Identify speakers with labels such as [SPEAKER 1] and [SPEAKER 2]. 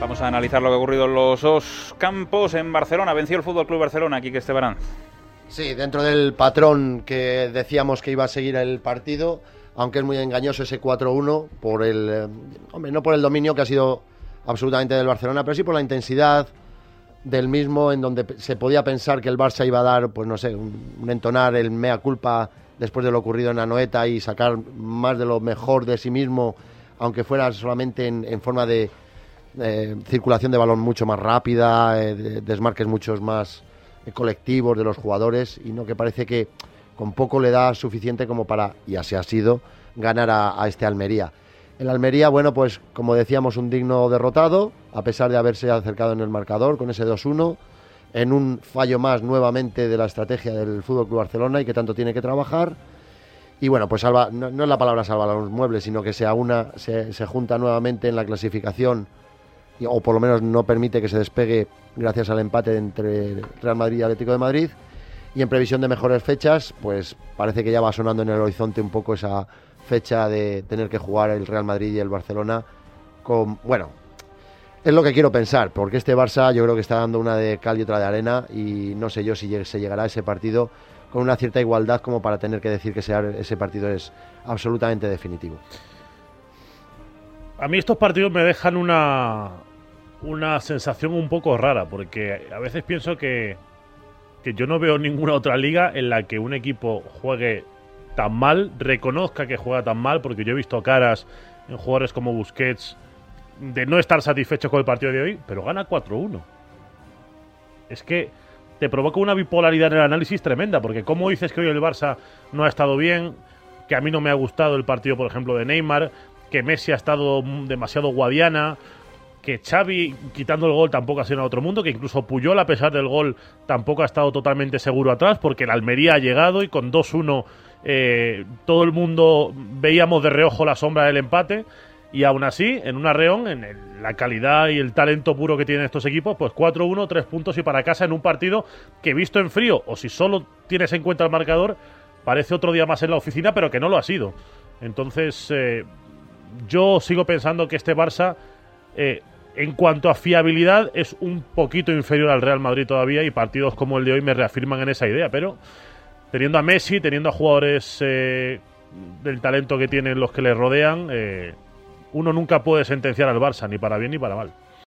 [SPEAKER 1] Vamos a analizar lo que ha ocurrido en los dos campos. En Barcelona venció el Fútbol Club Barcelona, aquí que Esteban.
[SPEAKER 2] Sí, dentro del patrón que decíamos que iba a seguir el partido, aunque es muy engañoso ese 4-1 por el eh, hombre, no por el dominio que ha sido absolutamente del Barcelona, pero sí por la intensidad del mismo en donde se podía pensar que el Barça iba a dar, pues no sé, un, entonar el mea culpa después de lo ocurrido en Anoeta y sacar más de lo mejor de sí mismo, aunque fuera solamente en forma de, eh, circulación de balón mucho más rápida, eh, desmarques muchos más eh, colectivos de los jugadores y no que parece que con poco le da suficiente como para, y así ha sido, ganar a, este Almería. El Almería, bueno, pues como decíamos, un digno derrotado, a pesar de haberse acercado en el marcador con ese 2-1, en un fallo más nuevamente de la estrategia del Fútbol Club Barcelona y que tanto tiene que trabajar. Y bueno, pues salva, no, es la palabra salva los muebles, sino que se, una, se, se junta nuevamente en la clasificación o por lo menos no permite que se despegue gracias al empate entre Real Madrid y Atlético de Madrid. Y en previsión de mejores fechas, pues parece que ya va sonando en el horizonte un poco esa fecha de tener que jugar el Real Madrid y el Barcelona con, bueno, es lo que quiero pensar, porque este Barça yo creo que está dando una de cal y otra de arena y no sé yo si se llegará a ese partido con una cierta igualdad como para tener que decir que ese partido es absolutamente definitivo.
[SPEAKER 3] A mí estos partidos me dejan una, una sensación un poco rara, porque a veces pienso que, que yo no veo ninguna otra liga en la que un equipo juegue tan mal, reconozca que juega tan mal, porque yo he visto caras en jugadores como Busquets de no estar satisfechos con el partido de hoy, pero gana 4-1. Es que te provoca una bipolaridad en el análisis tremenda, porque como dices que hoy el Barça no ha estado bien, que a mí no me ha gustado el partido, por ejemplo, de Neymar, que Messi ha estado demasiado guadiana, que Xavi, quitando el gol, tampoco ha sido en otro mundo, que incluso Puyol, a pesar del gol, tampoco ha estado totalmente seguro atrás, porque el Almería ha llegado y con 2-1 eh, todo el mundo veíamos de reojo la sombra del empate. Y aún así, en un arreón, en la calidad y el talento puro que tienen estos equipos, pues 4-1, 3 puntos y para casa en un partido que visto en frío, o si solo tienes en cuenta el marcador, parece otro día más en la oficina, pero que no lo ha sido. Entonces, eh, yo sigo pensando que este Barça eh, en cuanto a fiabilidad, es un poquito inferior al Real Madrid todavía y partidos como el de hoy me reafirman en esa idea. Pero teniendo a Messi, teniendo a jugadores eh, del talento que tienen los que le rodean, eh, uno nunca puede sentenciar al Barça, ni para bien ni para mal.